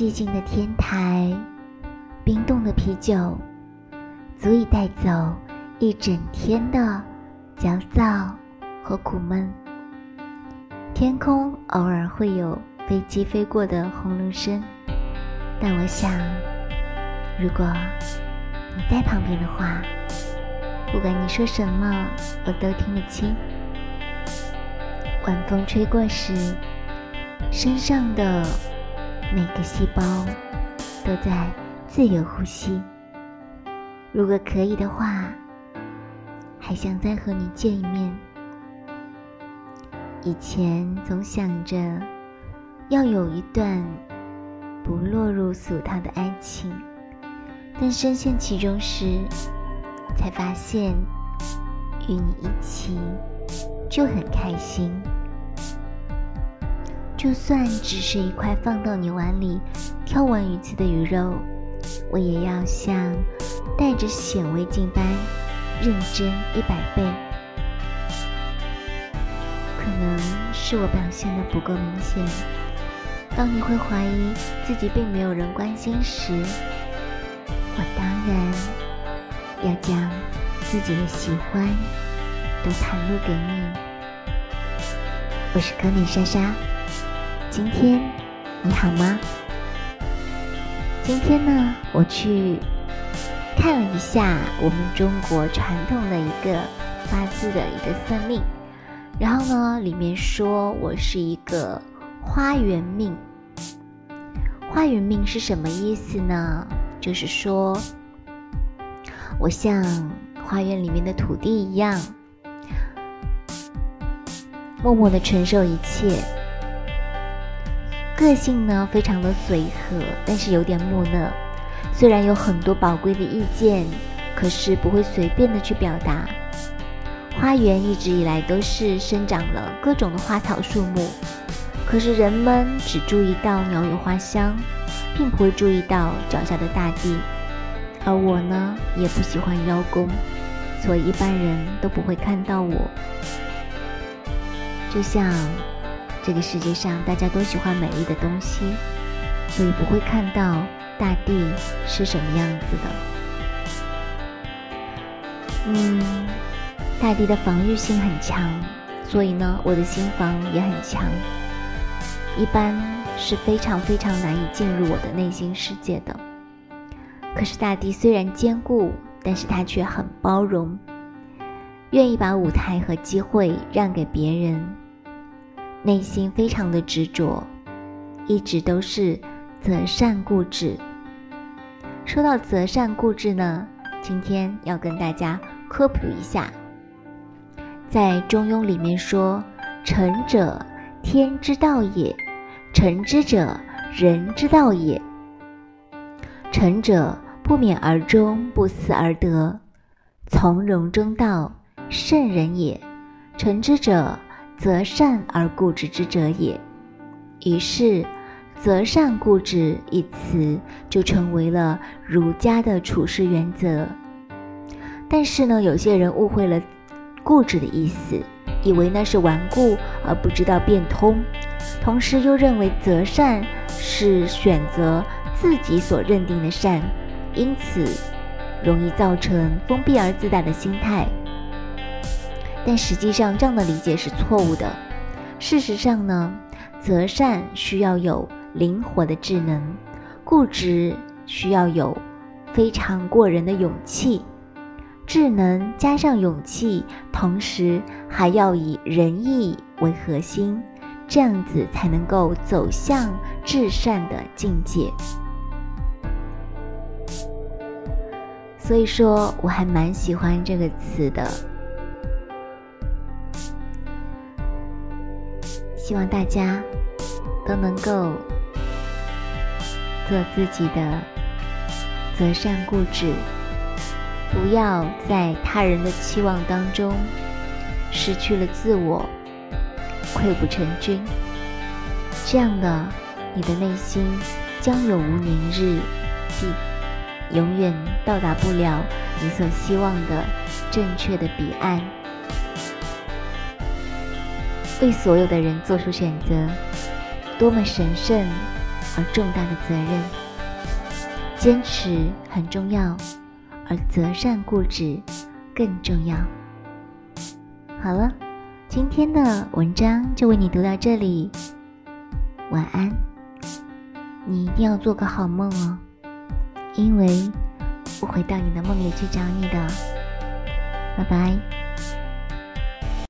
寂静的天台，冰冻的啤酒，足以带走一整天的焦躁和苦闷。天空偶尔会有飞机飞过的轰隆声，但我想，如果你在旁边的话，不管你说什么，我都听得清。晚风吹过时，身上的每个细胞都在自由呼吸。如果可以的话，还想再和你见一面。以前总想着要有一段不落入俗套的爱情，但深陷其中时，才发现与你一起就很开心。就算只是一块放到你碗里挑完鱼刺的鱼肉，我也要像带着显微镜般认真一百倍。可能是我表现的不够明显，当你会怀疑自己并没有人关心时，我当然要将自己的喜欢都袒露给你。我是柯米莎莎。今天你好吗？今天呢，我去看了一下我们中国传统的一个八字的一个算命，然后呢，里面说我是一个花园命。花园命是什么意思呢？就是说，我像花园里面的土地一样，默默的承受一切。个性呢，非常的随和，但是有点木讷。虽然有很多宝贵的意见，可是不会随便的去表达。花园一直以来都是生长了各种的花草树木，可是人们只注意到鸟语花香，并不会注意到脚下的大地。而我呢，也不喜欢邀功，所以一般人都不会看到我。就像。这个世界上大家都喜欢美丽的东西，所以不会看到大地是什么样子的。嗯，大地的防御性很强，所以呢，我的心房也很强，一般是非常非常难以进入我的内心世界的。可是大地虽然坚固，但是它却很包容，愿意把舞台和机会让给别人。内心非常的执着，一直都是择善固执。说到择善固执呢，今天要跟大家科普一下，在《中庸》里面说：“成者，天之道也；成之者，人之道也。成者，不勉而终，不思而得，从容中道，圣人也。成之者。”择善而固执之者也，于是“择善固执”一词就成为了儒家的处事原则。但是呢，有些人误会了“固执”的意思，以为那是顽固而不知道变通，同时又认为择善是选择自己所认定的善，因此容易造成封闭而自大的心态。但实际上，这样的理解是错误的。事实上呢，择善需要有灵活的智能，固执需要有非常过人的勇气。智能加上勇气，同时还要以仁义为核心，这样子才能够走向至善的境界。所以说，我还蛮喜欢这个词的。希望大家都能够做自己的择善固执，不要在他人的期望当中失去了自我，溃不成军。这样的你的内心将永无宁日，必永远到达不了你所希望的正确的彼岸。为所有的人做出选择，多么神圣，而重大的责任。坚持很重要，而择善固执更重要。好了，今天的文章就为你读到这里，晚安。你一定要做个好梦哦，因为我会到你的梦里去找你的。拜拜。